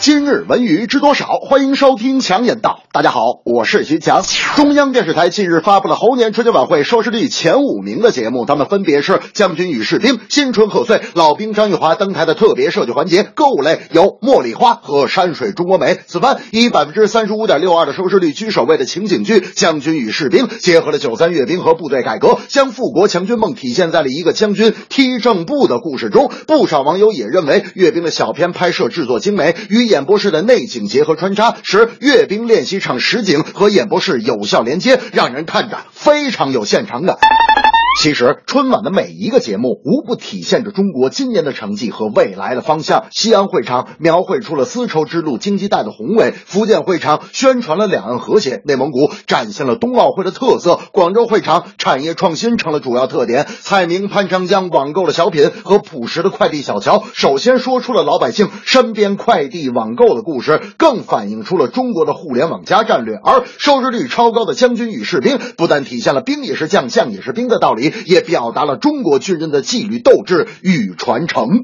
今日文娱知多少？欢迎收听强言道。大家好，我是徐强。中央电视台近日发布了猴年春节晚会收视率前五名的节目，他们分别是《将军与士兵》《新春贺岁》《老兵张玉华登台的特别设计环节》歌舞类有《茉莉花》和《山水中国美》。此番以百分之三十五点六二的收视率居首位的情景剧《将军与士兵》，结合了九三阅兵和部队改革，将富国强军梦体现在了一个将军踢正步的故事中。不少网友也认为，阅兵的小片拍摄制作精美，与演播室的内景结合穿插，使阅兵练习场实景和演播室有效连接，让人看着非常有现场感。其实，春晚的每一个节目无不体现着中国今年的成绩和未来的方向。西安会场描绘出了丝绸之路经济带的宏伟，福建会场宣传了两岸和谐，内蒙古展现了冬奥会的特色，广州会场产业创新成了主要特点。蔡明潘长江网购的小品和朴实的快递小乔，首先说出了老百姓身边快递网购的故事，更反映出了中国的互联网加战略。而收视率超高的《将军与士兵》，不但体现了兵也是将，将也是兵的道理。也表达了中国军人的纪律斗志与传承。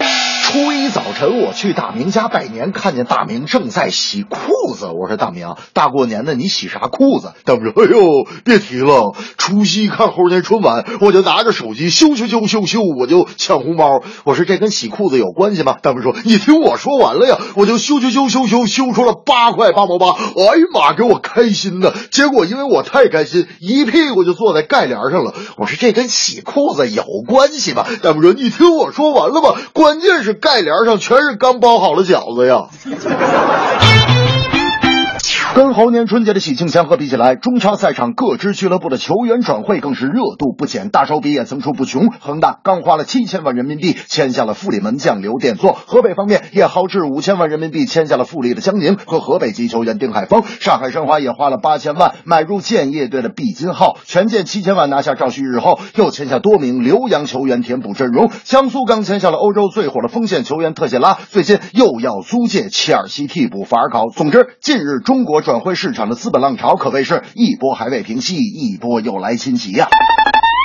初一早晨，我去大明家拜年，看见大明正在洗裤子。我说：“大明，大过年的你洗啥裤子？”大明说：“哎呦，别提了，除夕看猴年春晚，我就拿着手机咻咻咻咻咻，我就抢红包。我说这跟洗裤子有关系吗？”大明说：“你听我说完了呀，我就咻咻咻咻咻咻出了八块八毛八。哎呀妈，给我开心的！结果因为我太开心，一屁股就坐在盖帘上了。我说这跟洗裤子有关系吗？大明说：“你听我说完了吧，关键是。”盖帘上全是刚包好的饺子呀。跟猴年春节的喜庆祥和比起来，中超赛场各支俱乐部的球员转会更是热度不减，大手笔也层出不穷。恒大刚花了七千万人民币签下了富力门将刘殿座，河北方面也豪掷五千万人民币签下了富力的江宁和河北籍球员丁海峰。上海申花也花了八千万买入建业队的毕金浩，权健七千万拿下赵旭日后，又签下多名留洋球员填补阵容。江苏刚签下了欧洲最火的锋线球员特谢拉，最近又要租借切尔西替补法尔考。总之，近日中国。转会市场的资本浪潮可谓是一波还未平息，一波又来侵袭呀。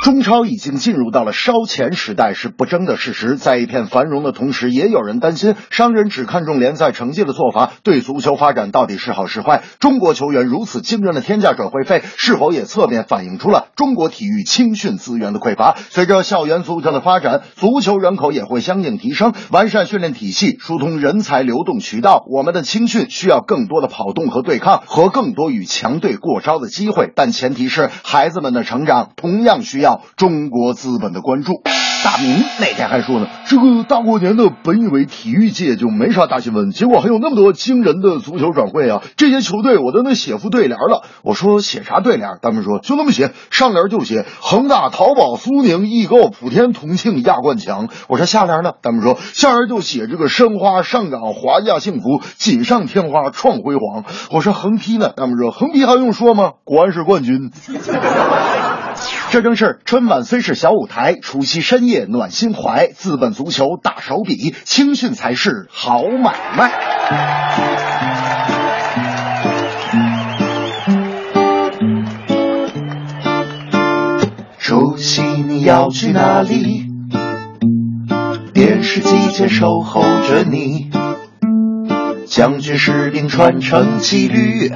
中超已经进入到了烧钱时代是不争的事实。在一片繁荣的同时，也有人担心商人只看重联赛成绩的做法对足球发展到底是好是坏。中国球员如此惊人的天价转会费，是否也侧面反映出了中国体育青训资源的匮乏？随着校园足球的发展，足球人口也会相应提升，完善训练体系，疏通人才流动渠道。我们的青训需要更多的跑动和对抗，和更多与强队过招的机会。但前提是孩子们的成长同样需要。中国资本的关注。大明那天还说呢，这个大过年的，本以为体育界就没啥大新闻，结果还有那么多惊人的足球转会啊！这些球队我都能写副对联了。我说写啥对联？他们说就那么写，上联就写恒大、淘宝、苏宁、易购、普天、同庆亚冠强。我说下联呢？他们说下联就写这个申花上涨、华夏幸福、锦上添花、创辉煌。我说横批呢？他们说横批还用说吗？国安是冠军。这正是春晚虽是小舞台，除夕深夜暖心怀，资本足球大手笔，青训才是好买卖。除夕你要去哪里？电视机前守候着你，将军士兵传承纪律，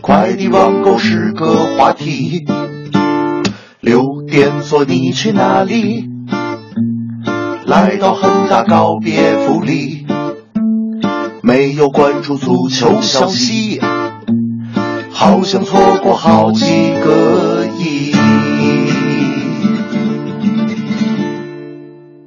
快递网购是个话题。六点做你去哪里？来到恒大告别福利，没有关注足球消息，好像错过好几个亿。